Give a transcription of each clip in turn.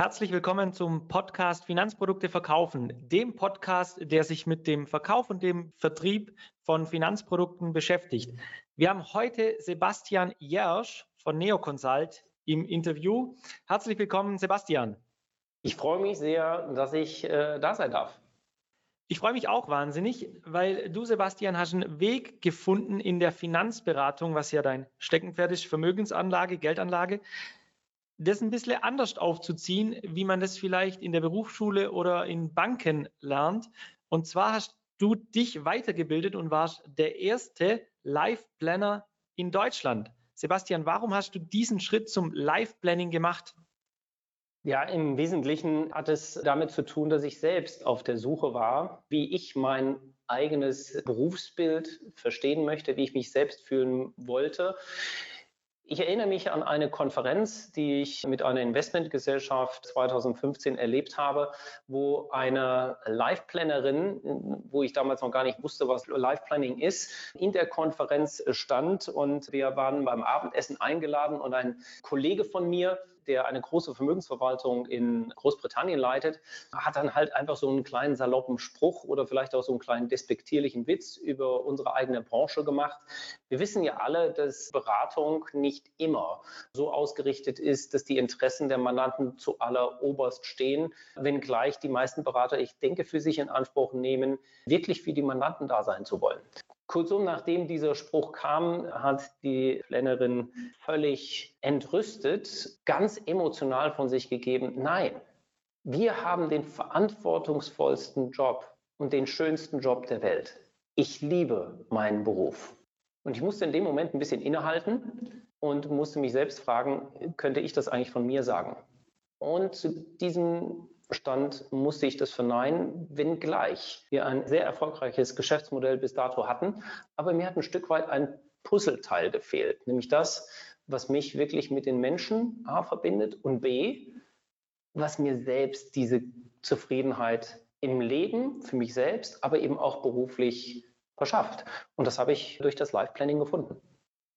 Herzlich willkommen zum Podcast Finanzprodukte verkaufen, dem Podcast, der sich mit dem Verkauf und dem Vertrieb von Finanzprodukten beschäftigt. Wir haben heute Sebastian Jersch von Neoconsult im Interview. Herzlich willkommen, Sebastian. Ich freue mich sehr, dass ich äh, da sein darf. Ich freue mich auch wahnsinnig, weil du, Sebastian, hast einen Weg gefunden in der Finanzberatung, was ja dein Steckenpferd ist, Vermögensanlage, Geldanlage, das ein bisschen anders aufzuziehen, wie man das vielleicht in der Berufsschule oder in Banken lernt. Und zwar hast du dich weitergebildet und warst der erste Life Planner in Deutschland. Sebastian, warum hast du diesen Schritt zum Life Planning gemacht? Ja, im Wesentlichen hat es damit zu tun, dass ich selbst auf der Suche war, wie ich mein eigenes Berufsbild verstehen möchte, wie ich mich selbst fühlen wollte. Ich erinnere mich an eine Konferenz, die ich mit einer Investmentgesellschaft 2015 erlebt habe, wo eine Life-Plannerin, wo ich damals noch gar nicht wusste, was Life-Planning ist, in der Konferenz stand und wir waren beim Abendessen eingeladen und ein Kollege von mir, der eine große Vermögensverwaltung in Großbritannien leitet, hat dann halt einfach so einen kleinen saloppen Spruch oder vielleicht auch so einen kleinen despektierlichen Witz über unsere eigene Branche gemacht. Wir wissen ja alle, dass Beratung nicht immer so ausgerichtet ist, dass die Interessen der Mandanten zu aller Oberst stehen, wenngleich die meisten Berater, ich denke, für sich in Anspruch nehmen, wirklich für die Mandanten da sein zu wollen. Kurzum, nachdem dieser Spruch kam, hat die Plannerin völlig entrüstet, ganz emotional von sich gegeben, nein, wir haben den verantwortungsvollsten Job und den schönsten Job der Welt. Ich liebe meinen Beruf. Und ich musste in dem Moment ein bisschen innehalten und musste mich selbst fragen, könnte ich das eigentlich von mir sagen? Und zu diesem stand, musste ich das verneinen, wenngleich wir ein sehr erfolgreiches Geschäftsmodell bis dato hatten. Aber mir hat ein Stück weit ein Puzzleteil gefehlt, nämlich das, was mich wirklich mit den Menschen A verbindet und B, was mir selbst diese Zufriedenheit im Leben für mich selbst, aber eben auch beruflich verschafft. Und das habe ich durch das Life Planning gefunden.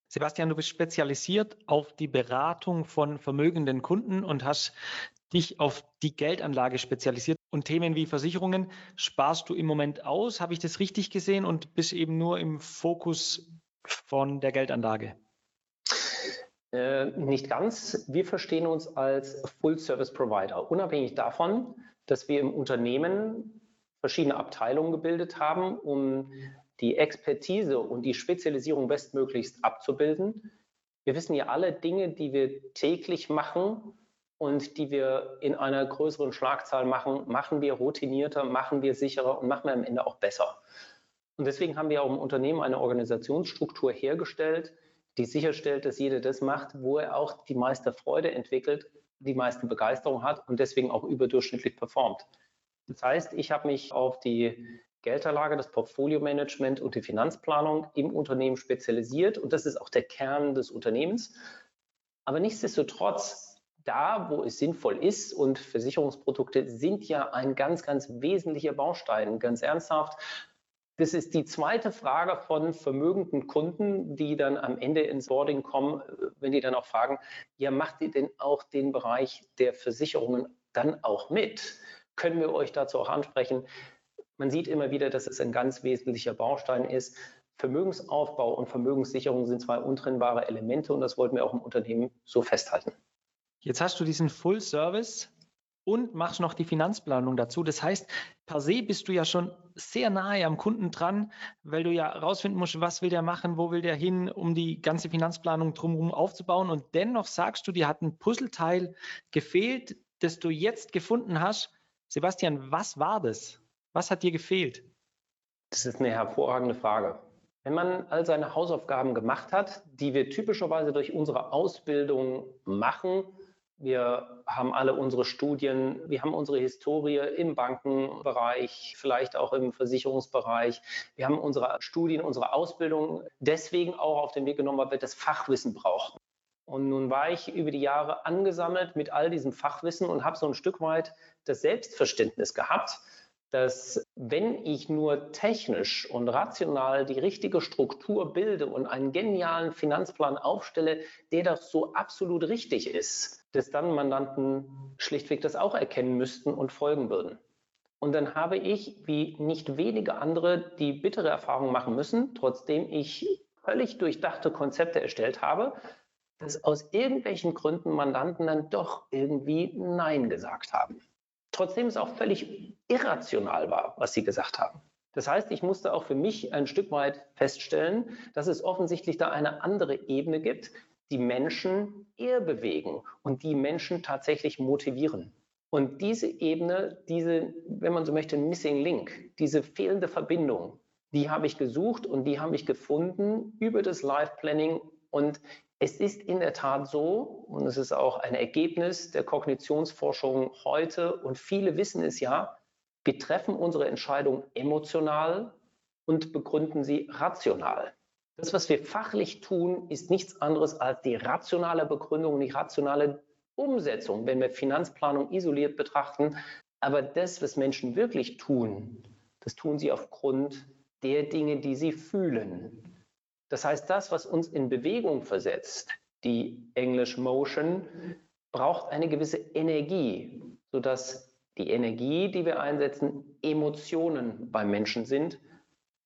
Sebastian, du bist spezialisiert auf die Beratung von vermögenden Kunden und hast dich auf die Geldanlage spezialisiert und Themen wie Versicherungen sparst du im Moment aus. Habe ich das richtig gesehen und bist eben nur im Fokus von der Geldanlage? Äh, nicht ganz. Wir verstehen uns als Full-Service-Provider, unabhängig davon, dass wir im Unternehmen verschiedene Abteilungen gebildet haben, um die Expertise und die Spezialisierung bestmöglichst abzubilden. Wir wissen ja alle Dinge, die wir täglich machen, und die wir in einer größeren Schlagzahl machen, machen wir routinierter, machen wir sicherer und machen wir am Ende auch besser. Und deswegen haben wir auch im Unternehmen eine Organisationsstruktur hergestellt, die sicherstellt, dass jeder das macht, wo er auch die meiste Freude entwickelt, die meiste Begeisterung hat und deswegen auch überdurchschnittlich performt. Das heißt, ich habe mich auf die Geldanlage, das Portfolio-Management und die Finanzplanung im Unternehmen spezialisiert und das ist auch der Kern des Unternehmens. Aber nichtsdestotrotz da, wo es sinnvoll ist und Versicherungsprodukte sind ja ein ganz, ganz wesentlicher Baustein, ganz ernsthaft. Das ist die zweite Frage von vermögenden Kunden, die dann am Ende ins Boarding kommen, wenn die dann auch fragen, ja, macht ihr denn auch den Bereich der Versicherungen dann auch mit? Können wir euch dazu auch ansprechen? Man sieht immer wieder, dass es ein ganz wesentlicher Baustein ist. Vermögensaufbau und Vermögenssicherung sind zwei untrennbare Elemente und das wollten wir auch im Unternehmen so festhalten. Jetzt hast du diesen Full Service und machst noch die Finanzplanung dazu. Das heißt, per se bist du ja schon sehr nahe am Kunden dran, weil du ja rausfinden musst, was will der machen, wo will der hin, um die ganze Finanzplanung drumherum aufzubauen. Und dennoch sagst du, dir hat ein Puzzleteil gefehlt, das du jetzt gefunden hast. Sebastian, was war das? Was hat dir gefehlt? Das ist eine hervorragende Frage. Wenn man all seine Hausaufgaben gemacht hat, die wir typischerweise durch unsere Ausbildung machen, wir haben alle unsere Studien, wir haben unsere Historie im Bankenbereich, vielleicht auch im Versicherungsbereich. Wir haben unsere Studien, unsere Ausbildung deswegen auch auf den Weg genommen, weil wir das Fachwissen brauchen. Und nun war ich über die Jahre angesammelt mit all diesem Fachwissen und habe so ein Stück weit das Selbstverständnis gehabt, dass wenn ich nur technisch und rational die richtige Struktur bilde und einen genialen Finanzplan aufstelle, der doch so absolut richtig ist, dass dann Mandanten schlichtweg das auch erkennen müssten und folgen würden. Und dann habe ich, wie nicht wenige andere, die bittere Erfahrung machen müssen, trotzdem ich völlig durchdachte Konzepte erstellt habe, dass aus irgendwelchen Gründen Mandanten dann doch irgendwie Nein gesagt haben trotzdem es auch völlig irrational war, was sie gesagt haben. Das heißt, ich musste auch für mich ein Stück weit feststellen, dass es offensichtlich da eine andere Ebene gibt, die Menschen eher bewegen und die Menschen tatsächlich motivieren. Und diese Ebene, diese, wenn man so möchte, Missing Link, diese fehlende Verbindung, die habe ich gesucht und die habe ich gefunden über das Life Planning und es ist in der Tat so, und es ist auch ein Ergebnis der Kognitionsforschung heute, und viele wissen es ja, wir treffen unsere Entscheidung emotional und begründen sie rational. Das, was wir fachlich tun, ist nichts anderes als die rationale Begründung, die rationale Umsetzung, wenn wir Finanzplanung isoliert betrachten. Aber das, was Menschen wirklich tun, das tun sie aufgrund der Dinge, die sie fühlen. Das heißt, das, was uns in Bewegung versetzt, die English Motion, braucht eine gewisse Energie, sodass die Energie, die wir einsetzen, Emotionen beim Menschen sind,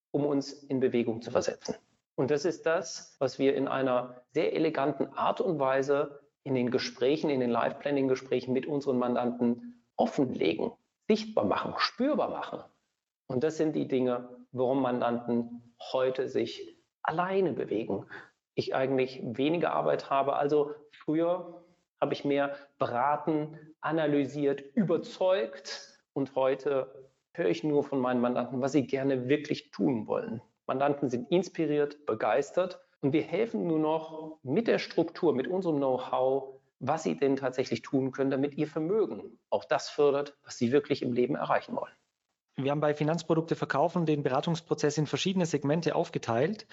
um uns in Bewegung zu versetzen. Und das ist das, was wir in einer sehr eleganten Art und Weise in den Gesprächen, in den Live-Planning-Gesprächen mit unseren Mandanten offenlegen, sichtbar machen, spürbar machen. Und das sind die Dinge, warum Mandanten heute sich alleine bewegen. Ich eigentlich weniger Arbeit habe. Also früher habe ich mehr beraten, analysiert, überzeugt und heute höre ich nur von meinen Mandanten, was sie gerne wirklich tun wollen. Mandanten sind inspiriert, begeistert und wir helfen nur noch mit der Struktur, mit unserem Know-how, was sie denn tatsächlich tun können, damit ihr Vermögen auch das fördert, was sie wirklich im Leben erreichen wollen. Wir haben bei Finanzprodukte verkaufen den Beratungsprozess in verschiedene Segmente aufgeteilt.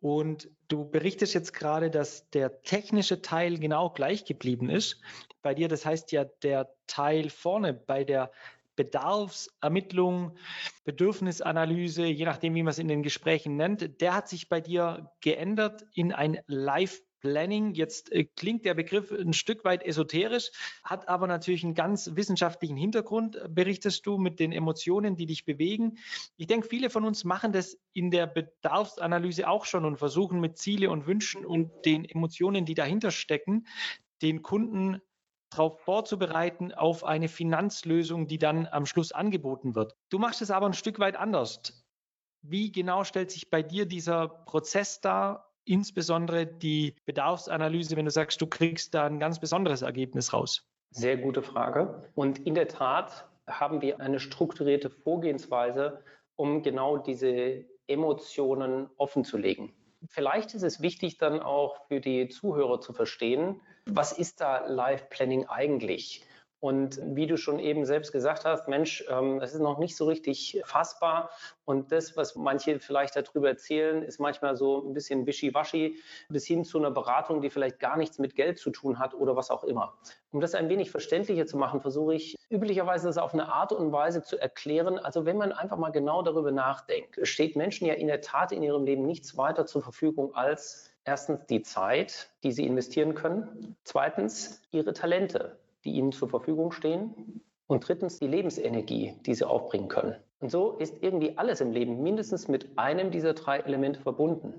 Und du berichtest jetzt gerade, dass der technische Teil genau gleich geblieben ist. Bei dir, das heißt ja, der Teil vorne bei der Bedarfsermittlung, Bedürfnisanalyse, je nachdem, wie man es in den Gesprächen nennt, der hat sich bei dir geändert in ein Live Planning. Jetzt äh, klingt der Begriff ein Stück weit esoterisch, hat aber natürlich einen ganz wissenschaftlichen Hintergrund, äh, berichtest du, mit den Emotionen, die dich bewegen. Ich denke, viele von uns machen das in der Bedarfsanalyse auch schon und versuchen mit Ziele und Wünschen und den Emotionen, die dahinter stecken, den Kunden darauf vorzubereiten auf eine Finanzlösung, die dann am Schluss angeboten wird. Du machst es aber ein Stück weit anders. Wie genau stellt sich bei dir dieser Prozess dar insbesondere die Bedarfsanalyse, wenn du sagst, du kriegst da ein ganz besonderes Ergebnis raus? Sehr gute Frage. Und in der Tat haben wir eine strukturierte Vorgehensweise, um genau diese Emotionen offenzulegen. Vielleicht ist es wichtig dann auch für die Zuhörer zu verstehen, was ist da Live Planning eigentlich? Und wie du schon eben selbst gesagt hast, Mensch, ähm, das ist noch nicht so richtig fassbar. Und das, was manche vielleicht darüber erzählen, ist manchmal so ein bisschen wischiwaschi, bis hin zu einer Beratung, die vielleicht gar nichts mit Geld zu tun hat oder was auch immer. Um das ein wenig verständlicher zu machen, versuche ich üblicherweise das auf eine Art und Weise zu erklären. Also wenn man einfach mal genau darüber nachdenkt, steht Menschen ja in der Tat in ihrem Leben nichts weiter zur Verfügung als erstens die Zeit, die sie investieren können, zweitens ihre Talente die ihnen zur Verfügung stehen. Und drittens die Lebensenergie, die sie aufbringen können. Und so ist irgendwie alles im Leben mindestens mit einem dieser drei Elemente verbunden.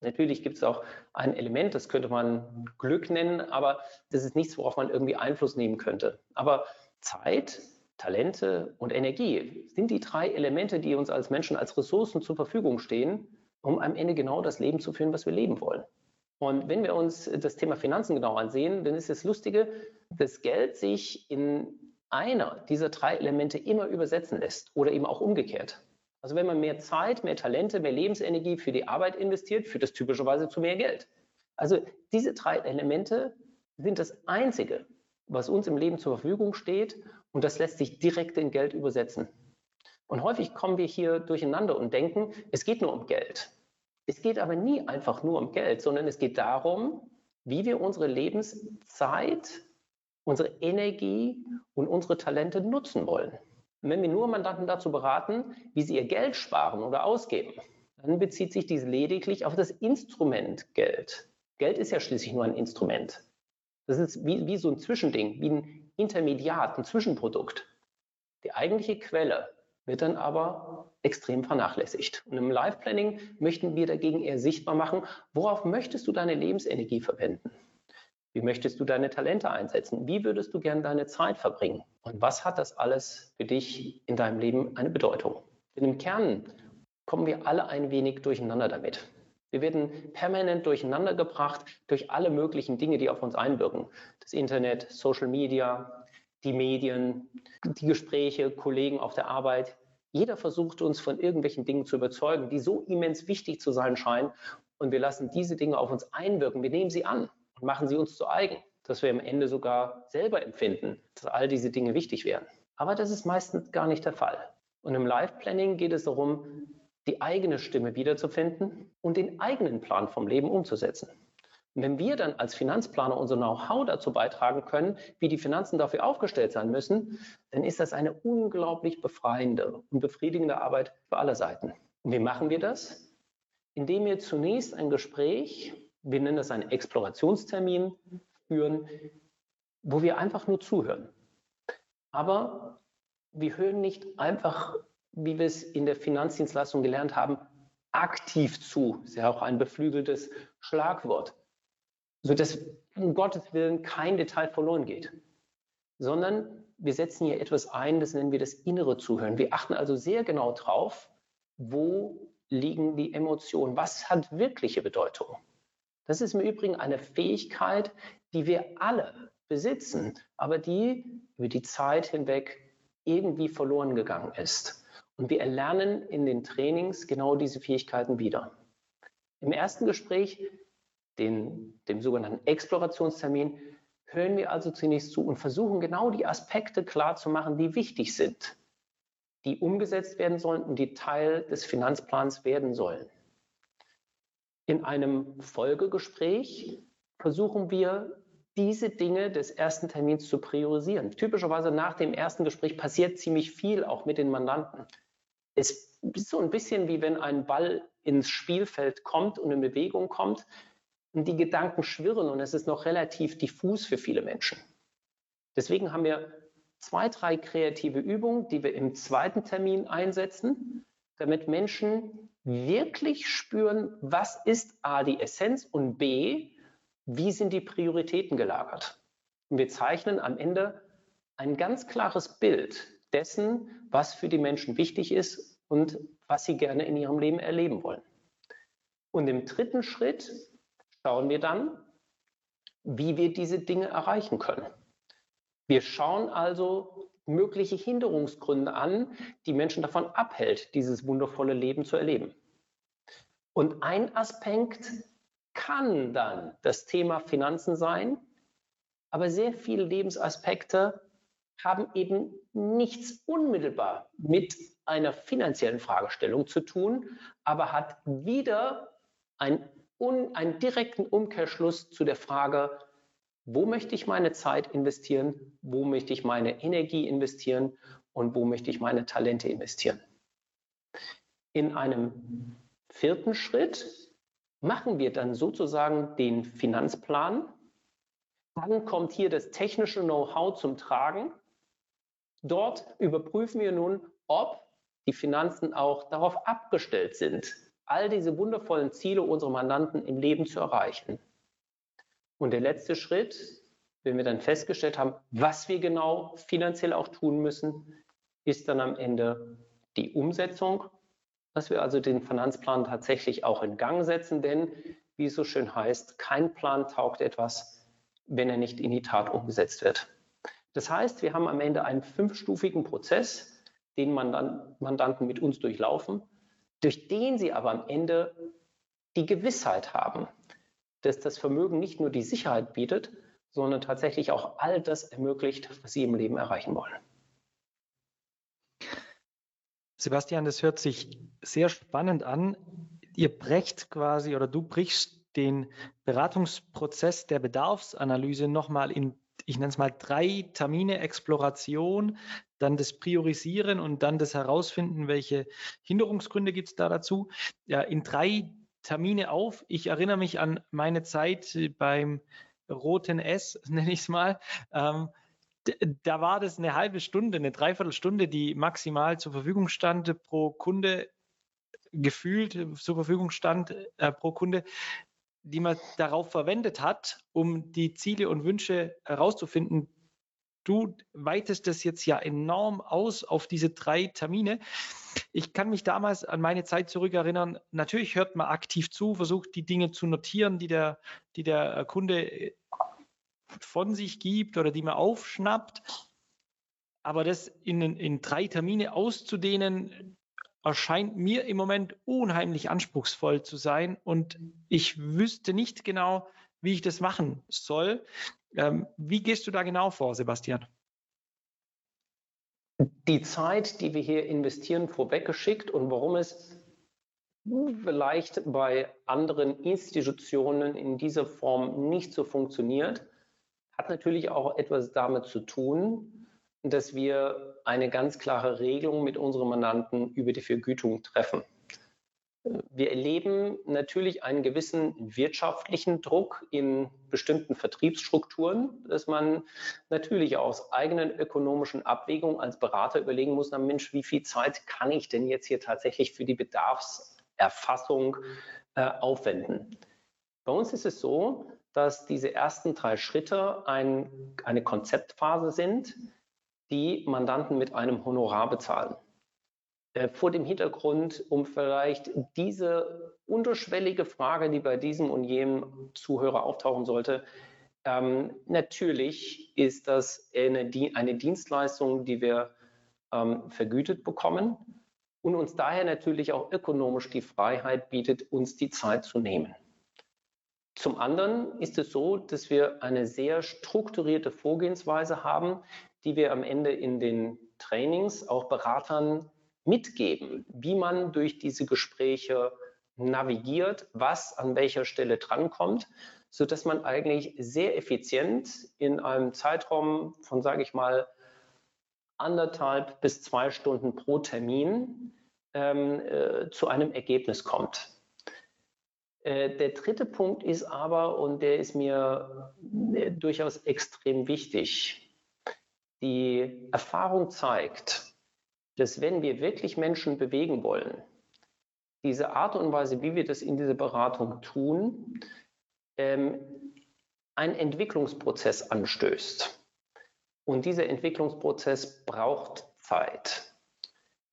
Natürlich gibt es auch ein Element, das könnte man Glück nennen, aber das ist nichts, worauf man irgendwie Einfluss nehmen könnte. Aber Zeit, Talente und Energie sind die drei Elemente, die uns als Menschen als Ressourcen zur Verfügung stehen, um am Ende genau das Leben zu führen, was wir leben wollen. Und wenn wir uns das Thema Finanzen genau ansehen, dann ist das Lustige, dass Geld sich in einer dieser drei Elemente immer übersetzen lässt oder eben auch umgekehrt. Also wenn man mehr Zeit, mehr Talente, mehr Lebensenergie für die Arbeit investiert, führt das typischerweise zu mehr Geld. Also diese drei Elemente sind das Einzige, was uns im Leben zur Verfügung steht und das lässt sich direkt in Geld übersetzen. Und häufig kommen wir hier durcheinander und denken, es geht nur um Geld. Es geht aber nie einfach nur um Geld, sondern es geht darum, wie wir unsere Lebenszeit, unsere Energie und unsere Talente nutzen wollen. Und wenn wir nur Mandanten dazu beraten, wie sie ihr Geld sparen oder ausgeben, dann bezieht sich dies lediglich auf das Instrument Geld. Geld ist ja schließlich nur ein Instrument. Das ist wie, wie so ein Zwischending, wie ein Intermediat, ein Zwischenprodukt. Die eigentliche Quelle wird dann aber extrem vernachlässigt. Und im Life Planning möchten wir dagegen eher sichtbar machen, worauf möchtest du deine Lebensenergie verwenden? Wie möchtest du deine Talente einsetzen? Wie würdest du gerne deine Zeit verbringen? Und was hat das alles für dich in deinem Leben eine Bedeutung? Denn im Kern kommen wir alle ein wenig durcheinander damit. Wir werden permanent durcheinander gebracht durch alle möglichen Dinge, die auf uns einwirken. Das Internet, Social Media, die Medien, die Gespräche, Kollegen auf der Arbeit. Jeder versucht uns von irgendwelchen Dingen zu überzeugen, die so immens wichtig zu sein scheinen. Und wir lassen diese Dinge auf uns einwirken. Wir nehmen sie an und machen sie uns zu eigen, dass wir am Ende sogar selber empfinden, dass all diese Dinge wichtig wären. Aber das ist meistens gar nicht der Fall. Und im Life Planning geht es darum, die eigene Stimme wiederzufinden und den eigenen Plan vom Leben umzusetzen. Wenn wir dann als Finanzplaner unser Know-how dazu beitragen können, wie die Finanzen dafür aufgestellt sein müssen, dann ist das eine unglaublich befreiende und befriedigende Arbeit für alle Seiten. Und wie machen wir das? Indem wir zunächst ein Gespräch, wir nennen das einen Explorationstermin, führen, wo wir einfach nur zuhören. Aber wir hören nicht einfach wie wir es in der Finanzdienstleistung gelernt haben, aktiv zu. Ist ja auch ein beflügeltes Schlagwort. Sodass um Gottes Willen kein Detail verloren geht. Sondern wir setzen hier etwas ein, das nennen wir das innere Zuhören. Wir achten also sehr genau drauf, wo liegen die Emotionen, was hat wirkliche Bedeutung. Das ist im Übrigen eine Fähigkeit, die wir alle besitzen, aber die über die Zeit hinweg irgendwie verloren gegangen ist. Und wir erlernen in den Trainings genau diese Fähigkeiten wieder. Im ersten Gespräch, den, dem sogenannten Explorationstermin, hören wir also zunächst zu und versuchen genau die Aspekte klarzumachen, die wichtig sind, die umgesetzt werden sollen und die Teil des Finanzplans werden sollen. In einem Folgegespräch versuchen wir, diese Dinge des ersten Termins zu priorisieren. Typischerweise nach dem ersten Gespräch passiert ziemlich viel auch mit den Mandanten es ist so ein bisschen wie wenn ein Ball ins Spielfeld kommt und in Bewegung kommt und die Gedanken schwirren und es ist noch relativ diffus für viele Menschen. Deswegen haben wir zwei, drei kreative Übungen, die wir im zweiten Termin einsetzen, damit Menschen wirklich spüren, was ist A die Essenz und B, wie sind die Prioritäten gelagert. Und wir zeichnen am Ende ein ganz klares Bild dessen, was für die Menschen wichtig ist und was sie gerne in ihrem Leben erleben wollen. Und im dritten Schritt schauen wir dann, wie wir diese Dinge erreichen können. Wir schauen also mögliche Hinderungsgründe an, die Menschen davon abhält, dieses wundervolle Leben zu erleben. Und ein Aspekt kann dann das Thema Finanzen sein, aber sehr viele Lebensaspekte haben eben nichts unmittelbar mit einer finanziellen Fragestellung zu tun, aber hat wieder ein, un, einen direkten Umkehrschluss zu der Frage, wo möchte ich meine Zeit investieren, wo möchte ich meine Energie investieren und wo möchte ich meine Talente investieren. In einem vierten Schritt machen wir dann sozusagen den Finanzplan. Dann kommt hier das technische Know-how zum Tragen. Dort überprüfen wir nun, ob die Finanzen auch darauf abgestellt sind, all diese wundervollen Ziele unserer Mandanten im Leben zu erreichen. Und der letzte Schritt, wenn wir dann festgestellt haben, was wir genau finanziell auch tun müssen, ist dann am Ende die Umsetzung, dass wir also den Finanzplan tatsächlich auch in Gang setzen, denn wie es so schön heißt, kein Plan taugt etwas, wenn er nicht in die Tat umgesetzt wird. Das heißt, wir haben am Ende einen fünfstufigen Prozess, den Mandanten mit uns durchlaufen, durch den sie aber am Ende die Gewissheit haben, dass das Vermögen nicht nur die Sicherheit bietet, sondern tatsächlich auch all das ermöglicht, was sie im Leben erreichen wollen. Sebastian, das hört sich sehr spannend an. Ihr brecht quasi oder du brichst den Beratungsprozess der Bedarfsanalyse nochmal in ich nenne es mal drei Termine Exploration, dann das Priorisieren und dann das Herausfinden, welche Hinderungsgründe gibt es da dazu. Ja, in drei Termine auf. Ich erinnere mich an meine Zeit beim roten S, nenne ich es mal. Ähm, da war das eine halbe Stunde, eine Dreiviertelstunde, die maximal zur Verfügung stand pro Kunde, gefühlt zur Verfügung stand äh, pro Kunde, die man darauf verwendet hat, um die Ziele und Wünsche herauszufinden. Du weitest das jetzt ja enorm aus auf diese drei Termine. Ich kann mich damals an meine Zeit zurückerinnern. Natürlich hört man aktiv zu, versucht die Dinge zu notieren, die der, die der Kunde von sich gibt oder die man aufschnappt. Aber das in, in drei Termine auszudehnen, erscheint mir im Moment unheimlich anspruchsvoll zu sein und ich wüsste nicht genau, wie ich das machen soll. Ähm, wie gehst du da genau vor, Sebastian? Die Zeit, die wir hier investieren, vorweggeschickt und warum es vielleicht bei anderen Institutionen in dieser Form nicht so funktioniert, hat natürlich auch etwas damit zu tun, dass wir eine ganz klare Regelung mit unseren Mandanten über die Vergütung treffen. Wir erleben natürlich einen gewissen wirtschaftlichen Druck in bestimmten Vertriebsstrukturen, dass man natürlich aus eigenen ökonomischen Abwägungen als Berater überlegen muss, na Mensch, wie viel Zeit kann ich denn jetzt hier tatsächlich für die Bedarfserfassung äh, aufwenden? Bei uns ist es so, dass diese ersten drei Schritte ein, eine Konzeptphase sind, die Mandanten mit einem Honorar bezahlen. Äh, vor dem Hintergrund, um vielleicht diese unterschwellige Frage, die bei diesem und jenem Zuhörer auftauchen sollte, ähm, natürlich ist das eine, eine, Dienstleistung, die wir ähm, vergütet bekommen und uns daher natürlich auch ökonomisch die Freiheit bietet, uns die Zeit zu nehmen. Zum anderen ist es so, dass wir eine sehr strukturierte Vorgehensweise haben, die wir am Ende in den Trainings auch Beratern mitgeben, wie man durch diese Gespräche navigiert, was an welcher Stelle drankommt, sodass man eigentlich sehr effizient in einem Zeitraum von, sage ich mal, anderthalb bis zwei Stunden pro Termin ähm, äh, zu einem Ergebnis kommt. Äh, der dritte Punkt ist aber, und der ist mir äh, durchaus extrem wichtig, die Erfahrung zeigt, dass wenn wir wirklich Menschen bewegen wollen, diese Art und Weise, wie wir das in dieser Beratung tun, ähm, einen Entwicklungsprozess anstößt. Und dieser Entwicklungsprozess braucht Zeit.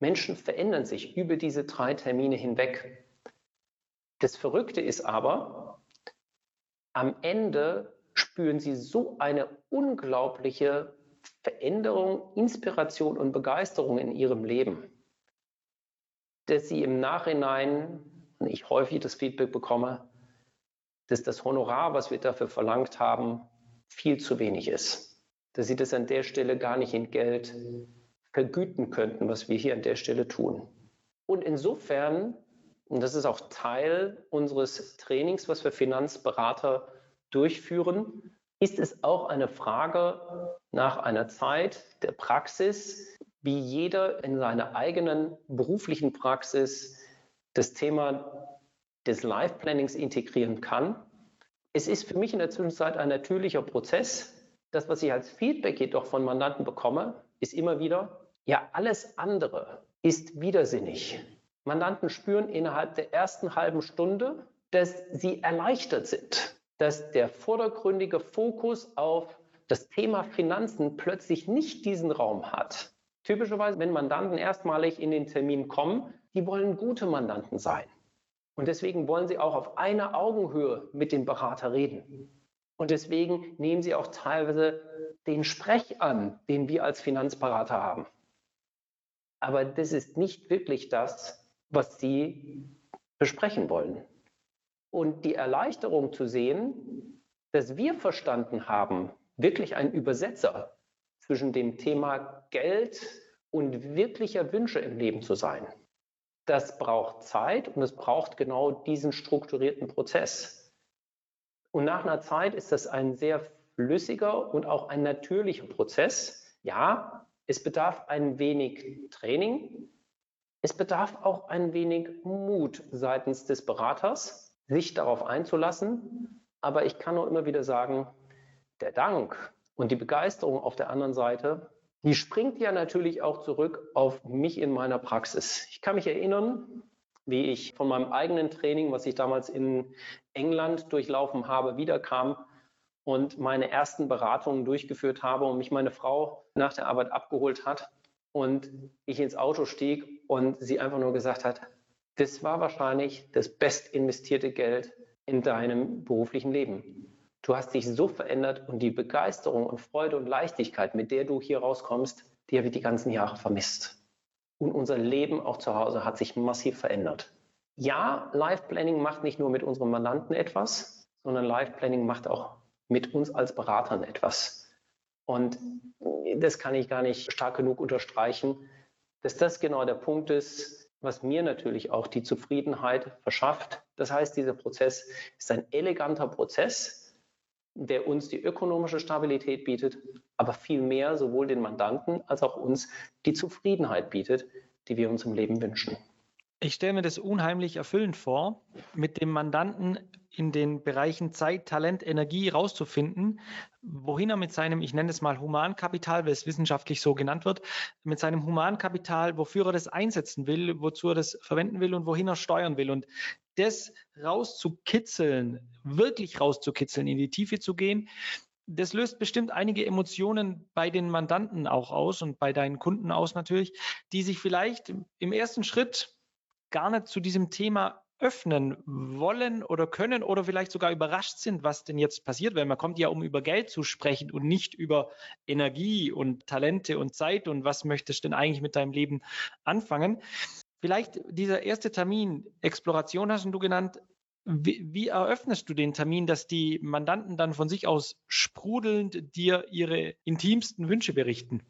Menschen verändern sich über diese drei Termine hinweg. Das Verrückte ist aber, am Ende spüren sie so eine unglaubliche Veränderung, Inspiration und Begeisterung in ihrem Leben, dass sie im Nachhinein, und ich häufig das Feedback bekomme, dass das Honorar, was wir dafür verlangt haben, viel zu wenig ist. Dass sie das an der Stelle gar nicht in Geld vergüten könnten, was wir hier an der Stelle tun. Und insofern, und das ist auch Teil unseres Trainings, was wir Finanzberater durchführen, ist es auch eine Frage nach einer Zeit der Praxis, wie jeder in seiner eigenen beruflichen Praxis das Thema des Life Plannings integrieren kann. Es ist für mich in der Zwischenzeit ein natürlicher Prozess. Das, was ich als Feedback jedoch von Mandanten bekomme, ist immer wieder, ja, alles andere ist widersinnig. Mandanten spüren innerhalb der ersten halben Stunde, dass sie erleichtert sind dass der vordergründige Fokus auf das Thema Finanzen plötzlich nicht diesen Raum hat. Typischerweise, wenn Mandanten erstmalig in den Termin kommen, die wollen gute Mandanten sein. Und deswegen wollen sie auch auf einer Augenhöhe mit dem Berater reden. Und deswegen nehmen sie auch teilweise den Sprech an, den wir als Finanzberater haben. Aber das ist nicht wirklich das, was sie besprechen wollen und die Erleichterung zu sehen, dass wir verstanden haben, wirklich ein Übersetzer zwischen dem Thema Geld und wirklicher Wünsche im Leben zu sein. Das braucht Zeit und es braucht genau diesen strukturierten Prozess. Und nach einer Zeit ist das ein sehr flüssiger und auch ein natürlicher Prozess. Ja, es bedarf ein wenig Training. Es bedarf auch ein wenig Mut seitens des Beraters, sich darauf einzulassen. Aber ich kann nur immer wieder sagen, der Dank und die Begeisterung auf der anderen Seite, die springt ja natürlich auch zurück auf mich in meiner Praxis. Ich kann mich erinnern, wie ich von meinem eigenen Training, was ich damals in England durchlaufen habe, wiederkam und meine ersten Beratungen durchgeführt habe und mich meine Frau nach der Arbeit abgeholt hat und ich ins Auto stieg und sie einfach nur gesagt hat, das war wahrscheinlich das best investierte Geld in deinem beruflichen Leben. Du hast dich so verändert und die Begeisterung und Freude und Leichtigkeit, mit der du hier rauskommst, die habe ich die ganzen Jahre vermisst. Und unser Leben auch zu Hause hat sich massiv verändert. Ja, Life Planning macht nicht nur mit unserem Mandanten etwas, sondern Life Planning macht auch mit uns als Beratern etwas. Und das kann ich gar nicht stark genug unterstreichen, dass das genau der Punkt ist, was mir natürlich auch die Zufriedenheit verschafft. Das heißt, dieser Prozess ist ein eleganter Prozess, der uns die ökonomische Stabilität bietet, aber vielmehr sowohl den Mandanten als auch uns die Zufriedenheit bietet, die wir uns im Leben wünschen. Ich stelle mir das unheimlich erfüllend vor, mit dem Mandanten in den Bereichen Zeit, Talent, Energie rauszufinden, wohin er mit seinem, ich nenne es mal Humankapital, weil es wissenschaftlich so genannt wird, mit seinem Humankapital, wofür er das einsetzen will, wozu er das verwenden will und wohin er steuern will. Und das rauszukitzeln, wirklich rauszukitzeln, in die Tiefe zu gehen, das löst bestimmt einige Emotionen bei den Mandanten auch aus und bei deinen Kunden aus natürlich, die sich vielleicht im ersten Schritt gar nicht zu diesem Thema öffnen wollen oder können oder vielleicht sogar überrascht sind, was denn jetzt passiert, weil man kommt ja, um über Geld zu sprechen und nicht über Energie und Talente und Zeit und was möchtest du denn eigentlich mit deinem Leben anfangen. Vielleicht dieser erste Termin, Exploration hast du genannt. Wie, wie eröffnest du den Termin, dass die Mandanten dann von sich aus sprudelnd dir ihre intimsten Wünsche berichten?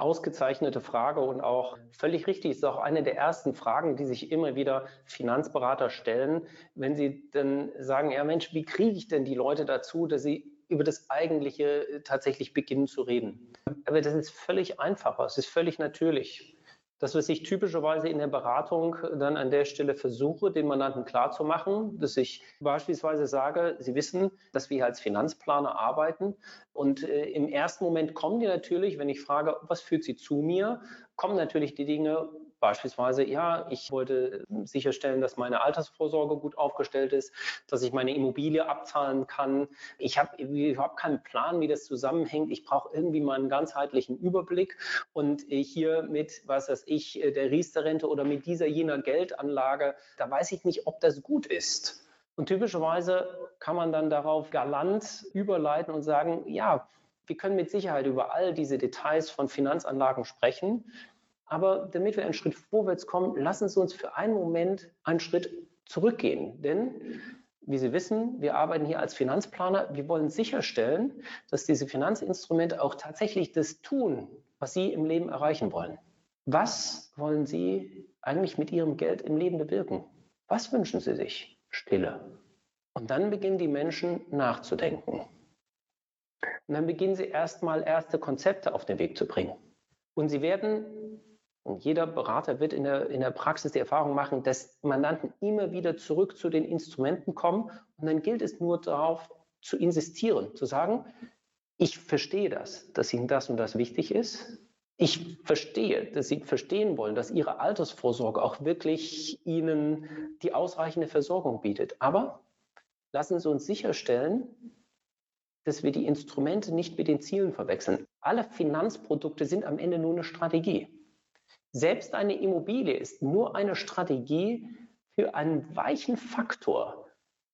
Ausgezeichnete Frage und auch völlig richtig. Ist auch eine der ersten Fragen, die sich immer wieder Finanzberater stellen, wenn sie dann sagen, ja Mensch, wie kriege ich denn die Leute dazu, dass sie über das Eigentliche tatsächlich beginnen zu reden? Aber das ist völlig einfacher, es ist völlig natürlich. Das, was ich typischerweise in der Beratung dann an der Stelle versuche, den Mandanten klarzumachen, dass ich beispielsweise sage, Sie wissen, dass wir als Finanzplaner arbeiten und äh, im ersten Moment kommen die natürlich, wenn ich frage, was führt Sie zu mir, kommen natürlich die Dinge, Beispielsweise, ja, ich wollte sicherstellen, dass meine Altersvorsorge gut aufgestellt ist, dass ich meine Immobilie abzahlen kann. Ich habe überhaupt keinen Plan, wie das zusammenhängt. Ich brauche irgendwie mal einen ganzheitlichen Überblick. Und hier mit, was weiß ich, der Riester-Rente oder mit dieser jener Geldanlage, da weiß ich nicht, ob das gut ist. Und typischerweise kann man dann darauf galant überleiten und sagen, ja, wir können mit Sicherheit über all diese Details von Finanzanlagen sprechen. Aber damit wir einen Schritt vorwärts kommen, lassen Sie uns für einen Moment einen Schritt zurückgehen. Denn, wie Sie wissen, wir arbeiten hier als Finanzplaner. Wir wollen sicherstellen, dass diese Finanzinstrumente auch tatsächlich das tun, was Sie im Leben erreichen wollen. Was wollen Sie eigentlich mit Ihrem Geld im Leben bewirken? Was wünschen Sie sich? Stille. Und dann beginnen die Menschen nachzudenken. Und dann beginnen sie erstmal erste Konzepte auf den Weg zu bringen. Und sie werden und jeder Berater wird in der, in der Praxis die Erfahrung machen, dass Mandanten immer wieder zurück zu den Instrumenten kommen. Und dann gilt es nur darauf zu insistieren, zu sagen, ich verstehe das, dass Ihnen das und das wichtig ist. Ich verstehe, dass Sie verstehen wollen, dass Ihre Altersvorsorge auch wirklich Ihnen die ausreichende Versorgung bietet. Aber lassen Sie uns sicherstellen, dass wir die Instrumente nicht mit den Zielen verwechseln. Alle Finanzprodukte sind am Ende nur eine Strategie. Selbst eine Immobilie ist nur eine Strategie für einen weichen Faktor,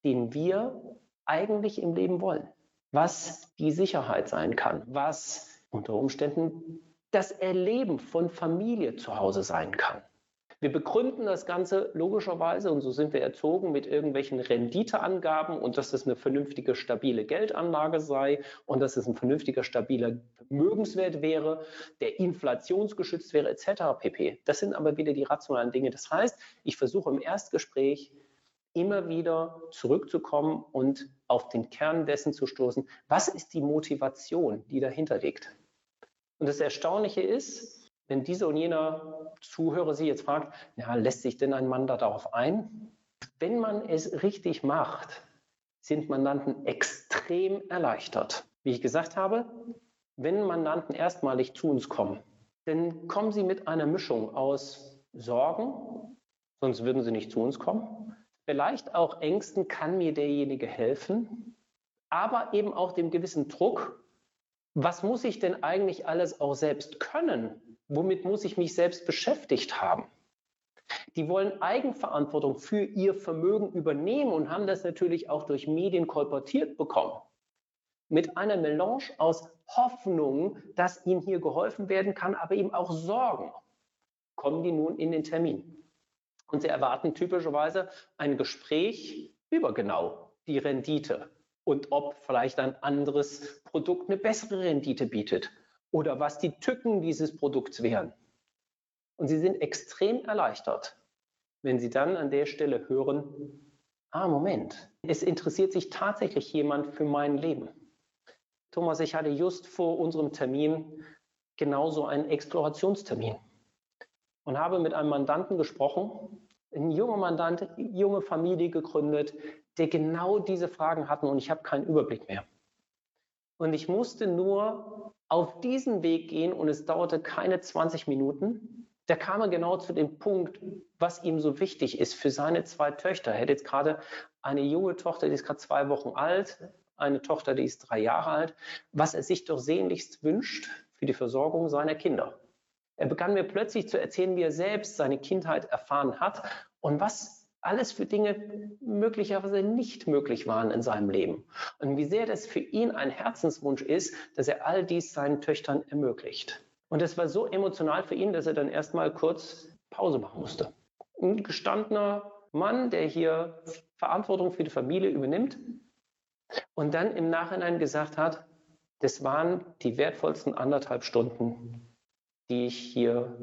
den wir eigentlich im Leben wollen. Was die Sicherheit sein kann, was unter Umständen das Erleben von Familie zu Hause sein kann. Wir begründen das Ganze logischerweise, und so sind wir erzogen, mit irgendwelchen Renditeangaben und dass es eine vernünftige, stabile Geldanlage sei und dass es ein vernünftiger, stabiler Vermögenswert wäre, der inflationsgeschützt wäre, etc. pp. Das sind aber wieder die rationalen Dinge. Das heißt, ich versuche im Erstgespräch immer wieder zurückzukommen und auf den Kern dessen zu stoßen. Was ist die Motivation, die dahinter liegt? Und das Erstaunliche ist, wenn dieser und jener Zuhörer Sie jetzt fragt, ja, lässt sich denn ein Mann darauf ein? Wenn man es richtig macht, sind Mandanten extrem erleichtert. Wie ich gesagt habe, wenn Mandanten erstmalig zu uns kommen, dann kommen sie mit einer Mischung aus Sorgen, sonst würden sie nicht zu uns kommen, vielleicht auch Ängsten, kann mir derjenige helfen, aber eben auch dem gewissen Druck, was muss ich denn eigentlich alles auch selbst können? Womit muss ich mich selbst beschäftigt haben? Die wollen Eigenverantwortung für ihr Vermögen übernehmen und haben das natürlich auch durch Medien kolportiert bekommen. Mit einer Melange aus Hoffnung, dass ihnen hier geholfen werden kann, aber eben auch Sorgen, kommen die nun in den Termin. Und sie erwarten typischerweise ein Gespräch über genau die Rendite und ob vielleicht ein anderes Produkt eine bessere Rendite bietet oder was die Tücken dieses Produkts wären. Und sie sind extrem erleichtert, wenn sie dann an der Stelle hören, ah, Moment, es interessiert sich tatsächlich jemand für mein Leben. Thomas, ich hatte just vor unserem Termin genauso einen Explorationstermin und habe mit einem Mandanten gesprochen, ein junger Mandant, junge Familie gegründet, der genau diese Fragen hatten und ich habe keinen Überblick mehr. Und ich musste nur auf diesen Weg gehen und es dauerte keine 20 Minuten. Da kam er genau zu dem Punkt, was ihm so wichtig ist für seine zwei Töchter. Er hat jetzt gerade eine junge Tochter, die ist gerade zwei Wochen alt, eine Tochter, die ist drei Jahre alt, was er sich doch sehnlichst wünscht für die Versorgung seiner Kinder. Er begann mir plötzlich zu erzählen, wie er selbst seine Kindheit erfahren hat und was alles für Dinge möglicherweise nicht möglich waren in seinem Leben. Und wie sehr das für ihn ein Herzenswunsch ist, dass er all dies seinen Töchtern ermöglicht. Und das war so emotional für ihn, dass er dann erstmal kurz Pause machen musste. Ein gestandener Mann, der hier Verantwortung für die Familie übernimmt und dann im Nachhinein gesagt hat, das waren die wertvollsten anderthalb Stunden, die ich hier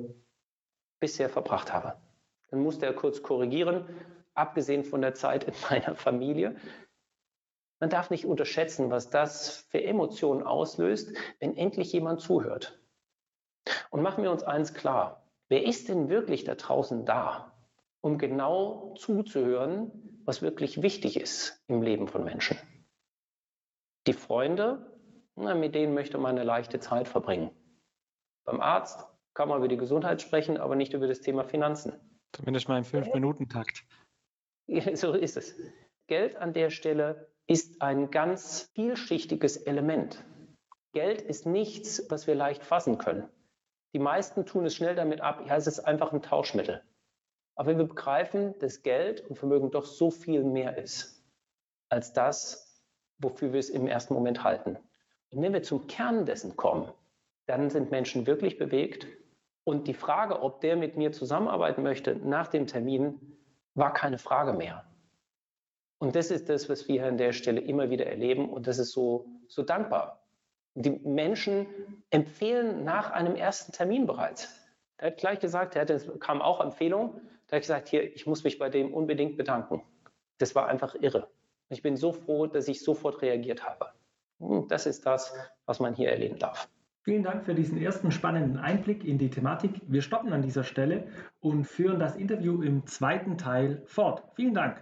bisher verbracht habe. Dann musste er kurz korrigieren, abgesehen von der Zeit in meiner Familie. Man darf nicht unterschätzen, was das für Emotionen auslöst, wenn endlich jemand zuhört. Und machen wir uns eins klar, wer ist denn wirklich da draußen da, um genau zuzuhören, was wirklich wichtig ist im Leben von Menschen? Die Freunde, na, mit denen möchte man eine leichte Zeit verbringen. Beim Arzt kann man über die Gesundheit sprechen, aber nicht über das Thema Finanzen. Zumindest mal im Fünf-Minuten-Takt. so ist es. Geld an der Stelle ist ein ganz vielschichtiges Element. Geld ist nichts, was wir leicht fassen können. Die meisten tun es schnell damit ab, ja, es ist einfach ein Tauschmittel. Aber wir begreifen, dass Geld und Vermögen doch so viel mehr ist, als das, wofür wir es im ersten Moment halten. Und wenn wir zum Kern dessen kommen, dann sind Menschen wirklich bewegt. Und die Frage, ob der mit mir zusammenarbeiten möchte nach dem Termin, war keine Frage mehr. Und das ist das, was wir an der Stelle immer wieder erleben. Und das ist so, so dankbar. Die Menschen empfehlen nach einem ersten Termin bereits. Er hat gleich gesagt, er hatte, kam auch Empfehlung. Da hat gesagt, hier, ich muss mich bei dem unbedingt bedanken. Das war einfach irre. Ich bin so froh, dass ich sofort reagiert habe. Hm, das ist das, was man hier erleben darf. Vielen Dank für diesen ersten spannenden Einblick in die Thematik. Wir stoppen an dieser Stelle und führen das Interview im zweiten Teil fort. Vielen Dank.